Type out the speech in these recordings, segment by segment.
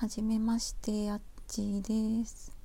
はじめましてあっちです。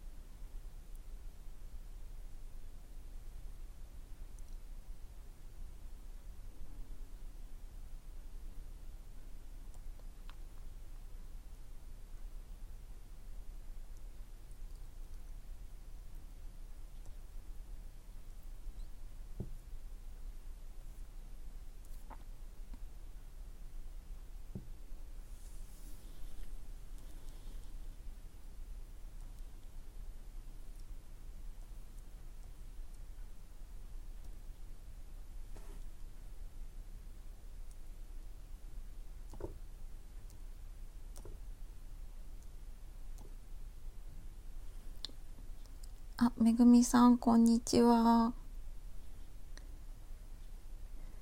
あ、めぐみさん、こんにちは。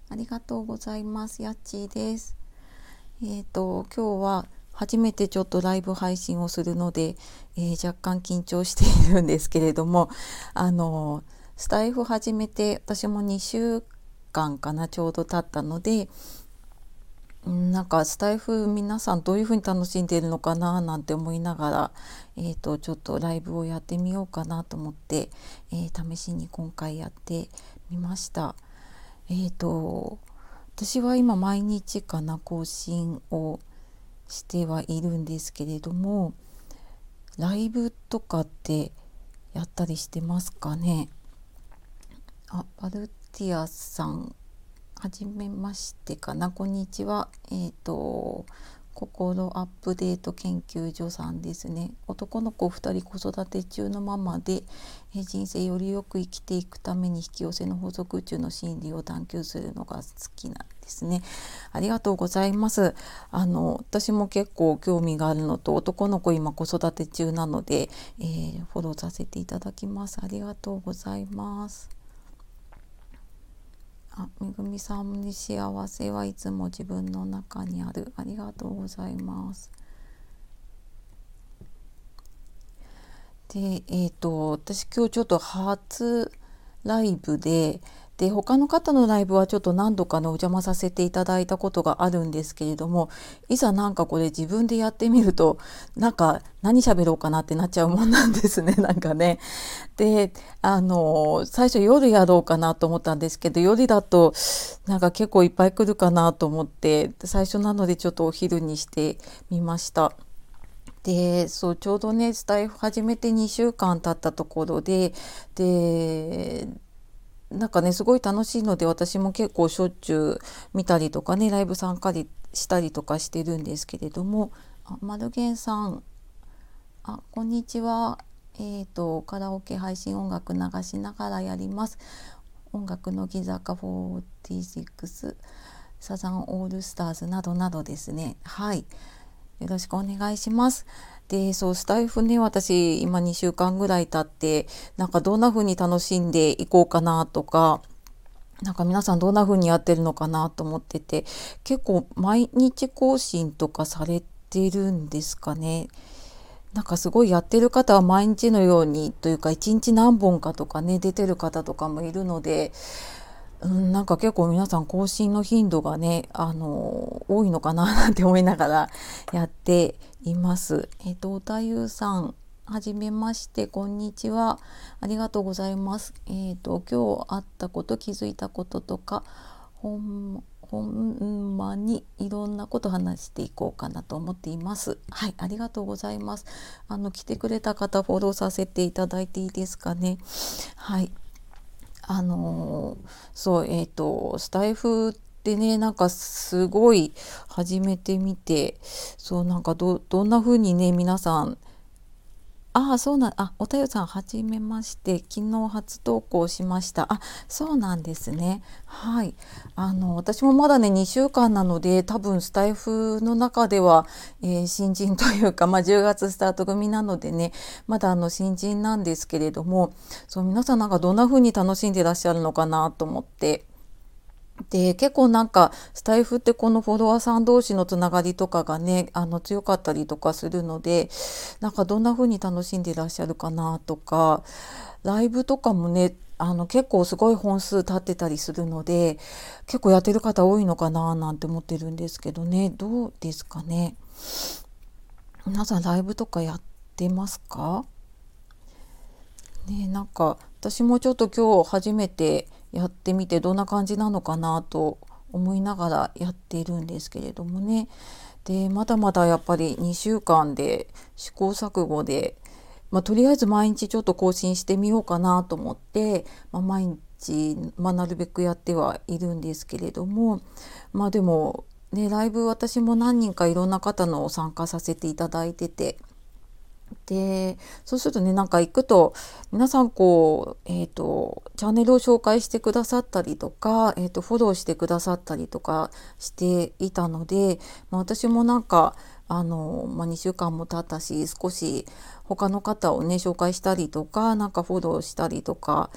ありがとうございます。やっちーです。えっ、ー、と、今日は初めてちょっとライブ配信をするので、えー、若干緊張しているんですけれども、あの、スタイフ始めて私も2週間かな、ちょうど経ったので、なんかスタイフ皆さんどういうふうに楽しんでるのかななんて思いながら、えー、とちょっとライブをやってみようかなと思って、えー、試しに今回やってみました。えーと、私は今毎日かな更新をしてはいるんですけれどもライブとかってやったりしてますかね？あバルティアさんはじめましてかな、こんにちは。えっ、ー、と、心アップデート研究所さんですね。男の子2人子育て中のママで、え人生よりよく生きていくために引き寄せの法則中の心理を探求するのが好きなんですね。ありがとうございます。あの私も結構興味があるのと男の子今子育て中なので、えー、フォローさせていただきます。ありがとうございます。あ、めぐみさんに幸せはいつも自分の中にある。ありがとうございます。で、えっ、ー、と、私今日ちょっと初ライブで、で他の方のライブはちょっと何度かねお邪魔させていただいたことがあるんですけれどもいざなんかこれ自分でやってみるとなんか何喋ろうかなってなっちゃうもんなんですね なんかね。であの最初夜やろうかなと思ったんですけど夜だとなんか結構いっぱい来るかなと思って最初なのでちょっとお昼にしてみました。でそうちょうどねスタイフ始めて2週間経ったところででなんかねすごい楽しいので私も結構しょっちゅう見たりとかねライブ参加したりとかしてるんですけれどもあマルゲンさん。あこんにちは。え、ー、とカラオケ配信音楽流しながらやります。音楽の木坂46サザンオールスターズなどなどですね。はい。よろしくお願いします。でそうスタイフね私今2週間ぐらい経ってなんかどんな風に楽しんでいこうかなとかなんか皆さんどんな風にやってるのかなと思ってて結構毎日更新とかされてるんですかね。なんかすごいやってる方は毎日のようにというか一日何本かとかね出てる方とかもいるのでうん、なんか結構皆さん更新の頻度がね、あの多いのかななんて思いながらやっています。えっ、と、おたゆうさん、はじめまして、こんにちは。ありがとうございます。えっ、と、今日あったこと、気づいたこととか、ほん、ほんまにいろんなこと話していこうかなと思っています。はい、ありがとうございます。あの、来てくれた方、フォローさせていただいていいですかね。はい。あのそうえっ、ー、とスタイフってねなんかすごい始めてみてそうなんかどどんな風にね皆さんああ、そうなん、あ、おたよさん、はじめまして。昨日初投稿しました。あ、そうなんですね。はい。あの、私もまだね、2週間なので、多分スタイフの中では、えー、新人というか、まあ、10月スタート組なのでね、まだあの、新人なんですけれども、そう、皆さんなんかどんな風に楽しんでらっしゃるのかなと思って、で結構なんかスタイフってこのフォロワーさん同士のつながりとかがねあの強かったりとかするのでなんかどんな風に楽しんでいらっしゃるかなとかライブとかもねあの結構すごい本数立ってたりするので結構やってる方多いのかななんて思ってるんですけどねどうですかね。皆さんライブとかやってますか？ねなんか私もちょっと今日初めてやってみてどんな感じなのかなと思いながらやっているんですけれどもね。でまだまだやっぱり2週間で試行錯誤で、まあ、とりあえず毎日ちょっと更新してみようかなと思って、まあ、毎日、まあ、なるべくやってはいるんですけれどもまあでもねライブ私も何人かいろんな方の参加させていただいててでそうするとねなんか行くと皆さんこう、えーと、チャンネルを紹介してくださったりとか、えーと、フォローしてくださったりとかしていたので、まあ、私もなんかあの、まあ、2週間も経ったし少し他の方をね紹介したりとかなんかフォローしたりとか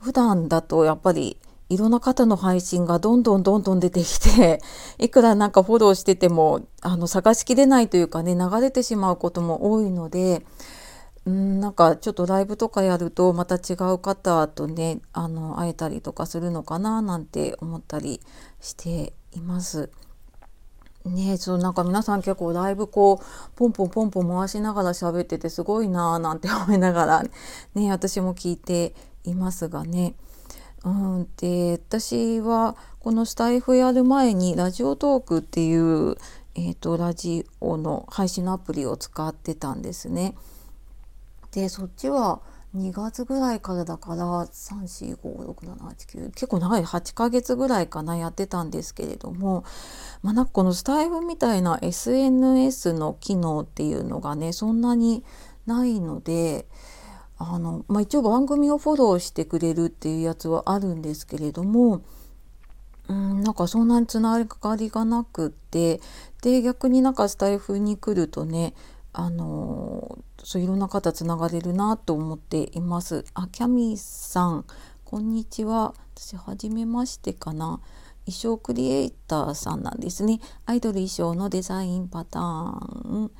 普段だとやっぱりいろんな方の配信がどんどんどんどん出てきて いくらなんかフォローしててもあの探しきれないというかね流れてしまうことも多いのでうんなんかちょっとライブとかやるとまた違う方とねあの会えたりとかするのかななんて思ったりしています。ねそうなんか皆さん結構ライブこうポンポンポンポン回しながら喋っててすごいなーなんて思いながらね私も聞いていますがね。うん、で私はこのスタイフやる前にラジオトークっていう、えーと、ラジオの配信のアプリを使ってたんですね。でそっちは2月ぐらいからだから3456789結構長い8ヶ月ぐらいかなやってたんですけれども、まあ、なんかこのスタイフみたいな SNS の機能っていうのがねそんなにないので。あの、まあ、一応番組をフォローしてくれるっていうやつはあるんですけれどもうんなんかそんなにつながりがなくってで逆になんかスタイフに来るとねあのそういろんな方つながれるなと思っています。あキャミーさんこんにちは。私はじめましてかな。衣装クリエイターさんなんですね。アイドル衣装のデザインパターン。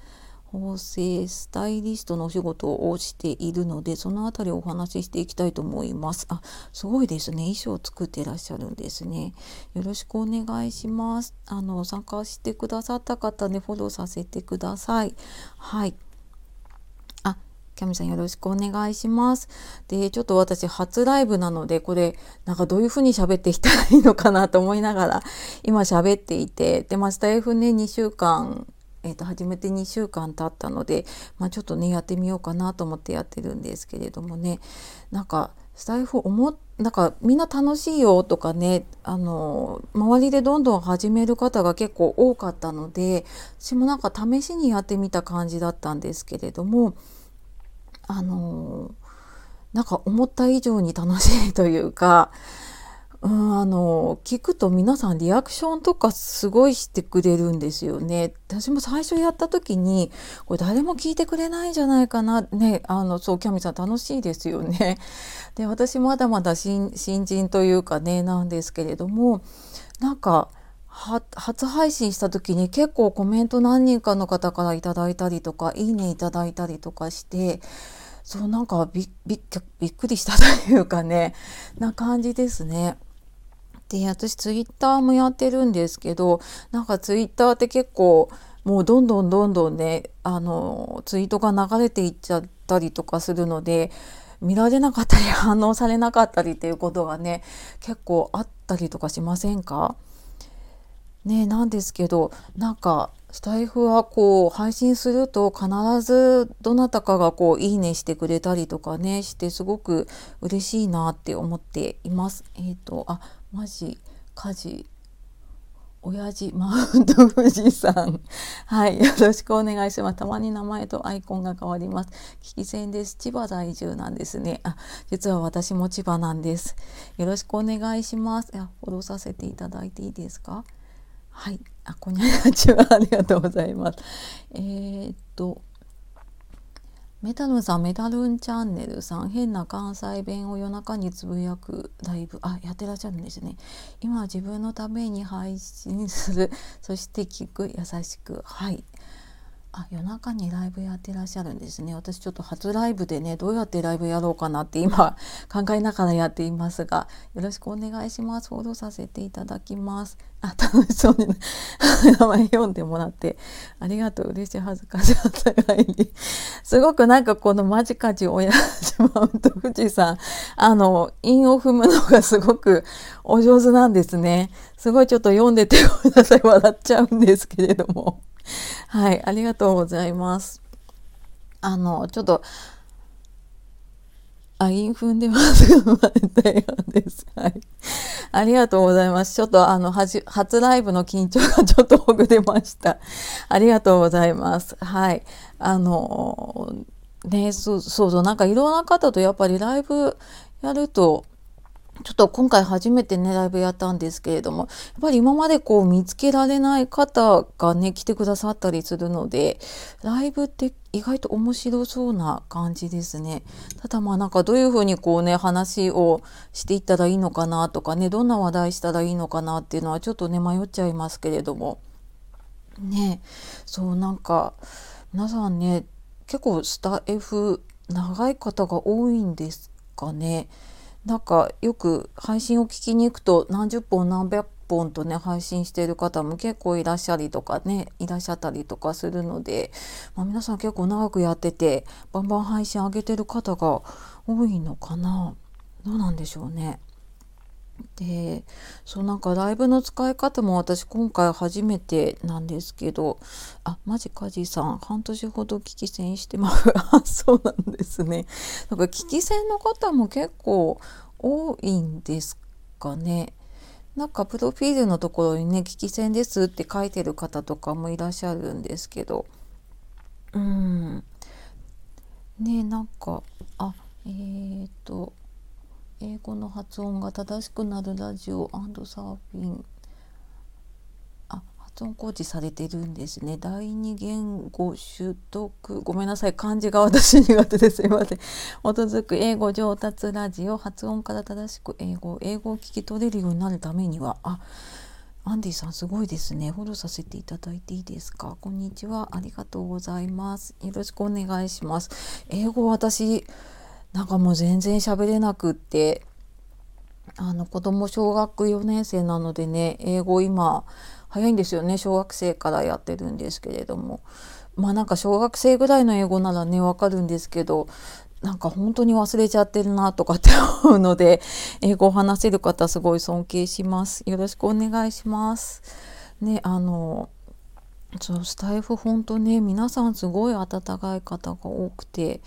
縫製スタイリストのお仕事をしているのでその辺りをお話ししていきたいと思います。あすごいですね。衣装を作ってらっしゃるんですね。よろしくお願いします。あの参加してくださった方ねフォローさせてください。はい。あキャミさんよろしくお願いします。で、ちょっと私初ライブなので、これ、なんかどういう風に喋っていったらいいのかなと思いながら、今喋っていて、で、まあ、スタイフね、2週間えー、と始めて2週間経ったので、まあ、ちょっとねやってみようかなと思ってやってるんですけれどもね。なんかスタイフ思なんかみんな楽しいよとかねあの周りでどんどん始める方が結構多かったので私もなんか試しにやってみた感じだったんですけれどもあのなんか思った以上に楽しいというかうん、あの聞くと皆さんリアクションとかすごいしてくれるんですよね。私も最初やった時にこれ誰も聞いてくれないんじゃないかなねあのそうキャミさん楽しいですよね。で私まだまだ新人というかねなんですけれどもなんか初配信した時に結構コメント何人かの方から頂いたりとかいいねいただいたりとかしてそうなんかびびびっくりしたというかねな感じですね。で私ツイッターもやってるんですけどなんかツイッターって結構もうどんどんどんどんねあのツイートが流れていっちゃったりとかするので見られなかったり 反応されなかったりっていうことがね結構あったりとかしませんか？ねなんですけどなんかスタイフはこう配信すると必ずどなたかがこういいねしてくれたりとかねしてすごく嬉しいなって思っています。えっ、ー、とあマジ家事親父マウント富士山。はいよろしくお願いします。たまに名前とアイコンが変わります。聞き戦です。千葉在住なんですね。あ実は私も千葉なんです。よろしくお願いします。いやフォローさせていただいていいですか？はいあこんにちは。ありがとうございます。えー、っとメタルンさんメタルンチャンネルさん変な関西弁を夜中につぶやくライブ。あやってらっしゃるんですね。今自分のために配信する。そして聞く優しく。はい。あ夜中にライブやってらっしゃるんですね。私ちょっと初ライブでねどうやってライブやろうかなって今考えながらやっていますがよろしくお願いします。フォローさせていただきます。あ楽しそうに名前読んでもらって。ありがとう。嬉しい。恥ずかしいった。いすごくなんかこのマジカジ親父マウント富士山あの韻を踏むのがすごくお上手なんですね。すごいちょっと読んでてごめんなさい笑っちゃうんですけれども。はい、ありがとうございます。あの、ちょっと、あ、インフンでますたようです。はい。ありがとうございます。ちょっとあの、初ライブの緊張がちょっとほぐれました。ありがとうございます。はい。あの、ね、そうそうそう、なんかいろんな方とやっぱりライブやると、ちょっと今回初めてね、ライブやったんですけれども、やっぱり今までこう見つけられない方がね、来てくださったりするので、ライブって意外と面白そうな感じですね。ただまあなんかどういうふうにこうね、話をしていったらいいのかなとかね、どんな話題したらいいのかなっていうのはちょっとね、迷っちゃいますけれども。ね、そうなんか、皆さんね、結構スタ F 長い方が多いんですかね。なんかよく配信を聞きに行くと何十本何百本とね配信している方も結構いらっしゃりとかねいらっしゃったりとかするので、まあ、皆さん結構長くやっててバンバン配信上げてる方が多いのかなどうなんでしょうね。でそうなんかライブの使い方も私今回初めてなんですけどあマジカジさん半年ほど聞き戦してます そうなんですね。なんか聞き戦の方も結構多いんですかね。なんかプロフィールのところにね聞き戦ですって書いてる方とかもいらっしゃるんですけど。うん。ねなんかあえっ、ー、と英語の発音が正しくなるラジオサーフィン。あ発音コーチされてるんですね。第二言語習得。ごめんなさい。漢字が私苦手です。いません。基づく英語上達ラジオ。発音から正しく英語英語を聞き取れるようになるためには。あアンディさんすごいですね。フォローさせていただいていいですか？こんにちは。ありがとうございます。よろしくお願いします。英語私なんかもう全然喋れなくってあの子供小学4年生なのでね英語今早いんですよね。小学生からやってるんですけれども。まあなんか小学生ぐらいの英語ならねわかるんですけどなんか本当に忘れちゃってるなとかって思うので英語を話せる方すごい尊敬します。よろしくお願いします。ねあのそうスタイフ本当ね皆さんすごい温かい方が多くて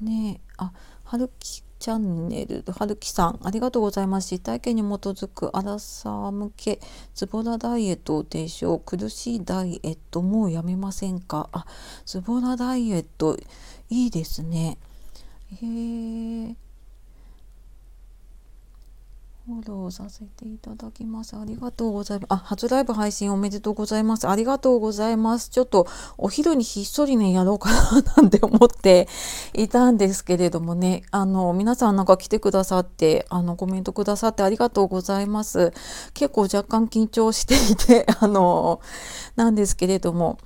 ねあはるきチャンネルはるきさんありがとうございます。実体験に基づくアラサー向けズボラダイエットを提唱苦しいダイエットもうやめませんか？あズボラダイエットいいですね。へえ。フォローさせていただきます。ありがとうございます。あ、初ライブ配信おめでとうございます。ありがとうございます。ちょっとお昼にひっそりね、やろうかななんて思っていたんですけれどもね、あの、皆さんなんか来てくださって、あの、コメントくださってありがとうございます。結構若干緊張していて、あの、なんですけれども、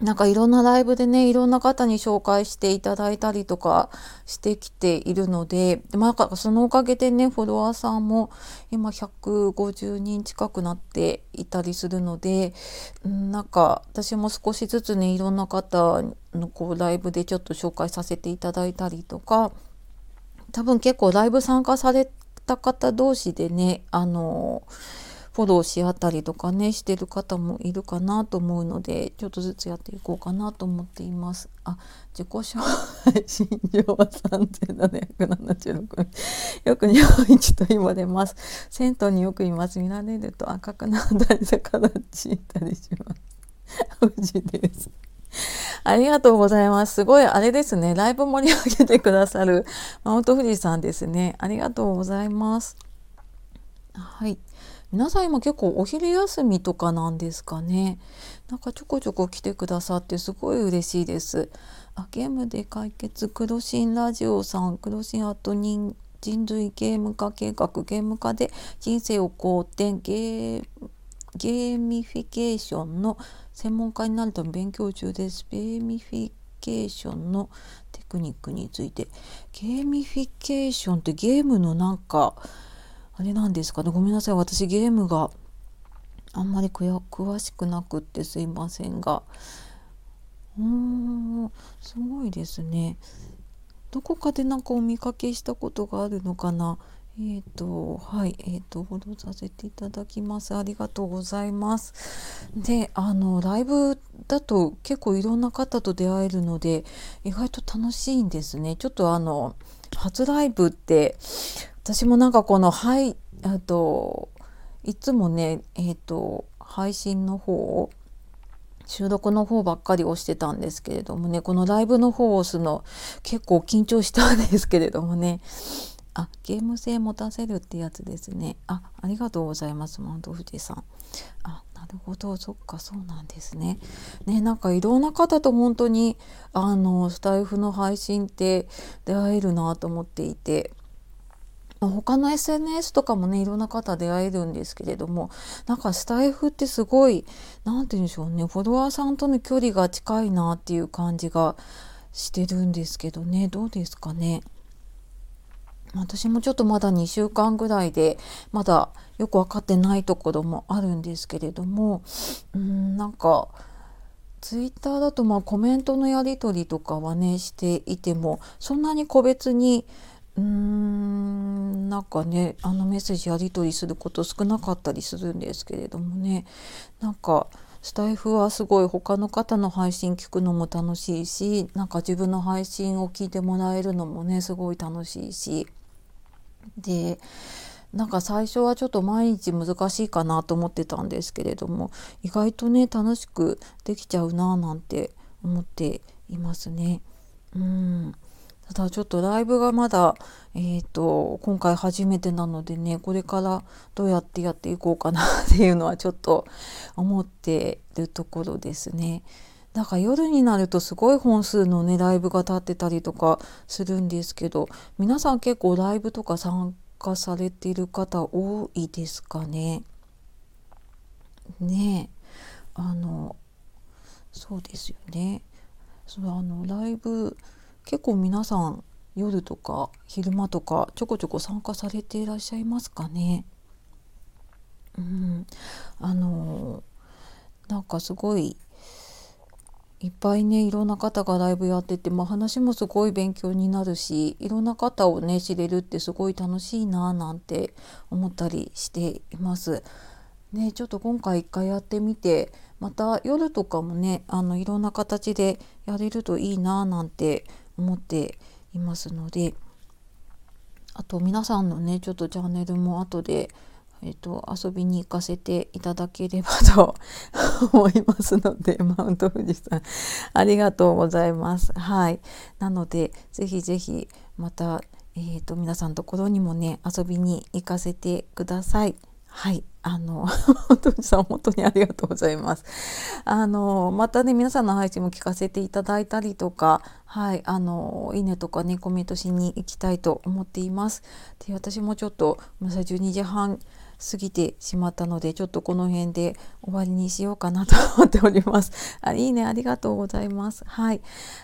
なんかいろんなライブでねいろんな方に紹介していただいたりとかしてきているのでまあ、そのおかげでねフォロワーさんも今150人近くなっていたりするのでなんか私も少しずつねいろんな方のこうライブでちょっと紹介させていただいたりとか多分結構ライブ参加された方同士でねあのフォローし合ったりとかねしてる方もいるかなと思うのでちょっとずつやっていこうかなと思っています。あ自己紹介身長は3776 よく日本一と言われます。銭湯によくいます。見られると赤くなったり逆立ちたりします。富士です。ありがとうございます。すごい、あれですね。ライブ盛り上げてくださるマウント富士さんですね。ありがとうございます。はい。皆さん今結構お昼休みとかなんですかねなんかちょこちょこ来てくださってすごい嬉しいですあゲームで解決クロシンラジオさんクロシンアート人人類ゲーム化計画ゲーム化で人生を好転ゲーゲーミフィケーションの専門家になるため勉強中です。ゲーミフィケーションのテクニックについて。ゲーミフィケーションってゲームのなんか、あれなんですかね。ごめんなさい。私ゲームがあんまり詳しくなくってすいませんが。うーん、すごいですね。どこかでなんかお見かけしたことがあるのかな。えっ、ー、と、はい、えっ、ー、と、フォローさせていただきます。ありがとうございます。で、あの、ライブだと結構いろんな方と出会えるので、意外と楽しいんですね。ちょっとあの、初ライブって、私もなんかこの、はい、あと、いつもね、えっ、ー、と、配信の方を収録の方ばっかり押してたんですけれどもね、このライブの方を押すの結構緊張したんですけれどもね、あ、ゲーム性持たせるってやつですね。あ、ありがとうございます、マウント富士さん。あ、なるほど、そっか、そうなんですね。ね、なんかいろんな方と本当に、あの、スタイフの配信って出会えるなと思っていて、他の SNS とかもねいろんな方出会えるんですけれどもなんかスタイフってすごい何て言うんでしょうねフォロワーさんとの距離が近いなっていう感じがしてるんですけどねどうですかね？私もちょっとまだ2週間ぐらいでまだよく分かってないところもあるんですけれどもうんなんかツイッターだとまあコメントのやり取りとかはねしていてもそんなに個別にうーんなんかねあのメッセージやり取りすること少なかったりするんですけれどもね。なんかスタイフはすごい他の方の配信聞くのも楽しいしなんか自分の配信を聞いてもらえるのもねすごい楽しいし。でなんか最初はちょっと毎日難しいかなと思ってたんですけれども意外とね楽しくできちゃうななんて思っていますね。うん。ただちょっとライブがまだ、えーと、今回初めてなのでねこれからどうやってやっていこうかなっていうのはちょっと思ってるところですね。なんか夜になるとすごい本数のねライブが立ってたりとかするんですけど皆さん結構ライブとか参加されている方多いですかね？ねえあのそうですよね。そのあのライブ結構皆さん夜とか昼間とかちょこちょこ参加されていらっしゃいますかね？うん、あのなんかすごいいっぱいねいろんな方がライブやってて、まあ、話もすごい勉強になるしいろんな方をね知れるってすごい楽しいななんて思ったりしています。ね、ちょっと今回一回やってみてまた夜とかもねあのいろんな形でやれるといいななんて思っていますのであと皆さんのねちょっとチャンネルも後でえっ、と遊びに行かせていただければと 思いますのでマウント富士山ありがとうございます。はい。なのでぜひぜひまたえーと皆さんのところにもね遊びに行かせてください。はい。あの、本当にさん、本当にありがとうございます。あの、またね、皆さんの配信も聞かせていただいたりとか、はい、あの、いいねとかね、コメントしに行きたいと思っています。で、私もちょっと、ごめんなさい、12時半過ぎてしまったのでちょっとこの辺で終わりにしようかなと思っております。あいいねありがとうございます。はい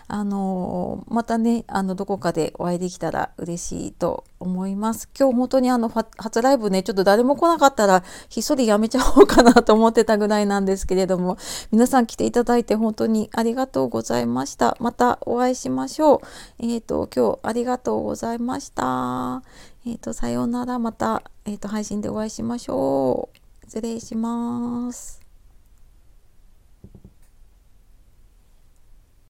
あの、またねあのどこかでお会いできたら嬉しいと思います。今日本当にあの初ライブねちょっと誰も来なかったらひっそりやめちゃおうかなと思ってたぐらいなんですけれども皆さん来ていただいて本当にありがとうございました。またお会いしましょう。えっ、ー、と今日ありがとうございました。えっ、ー、と、さようなら。また、えっ、ー、と、配信でお会いしましょう。失礼します。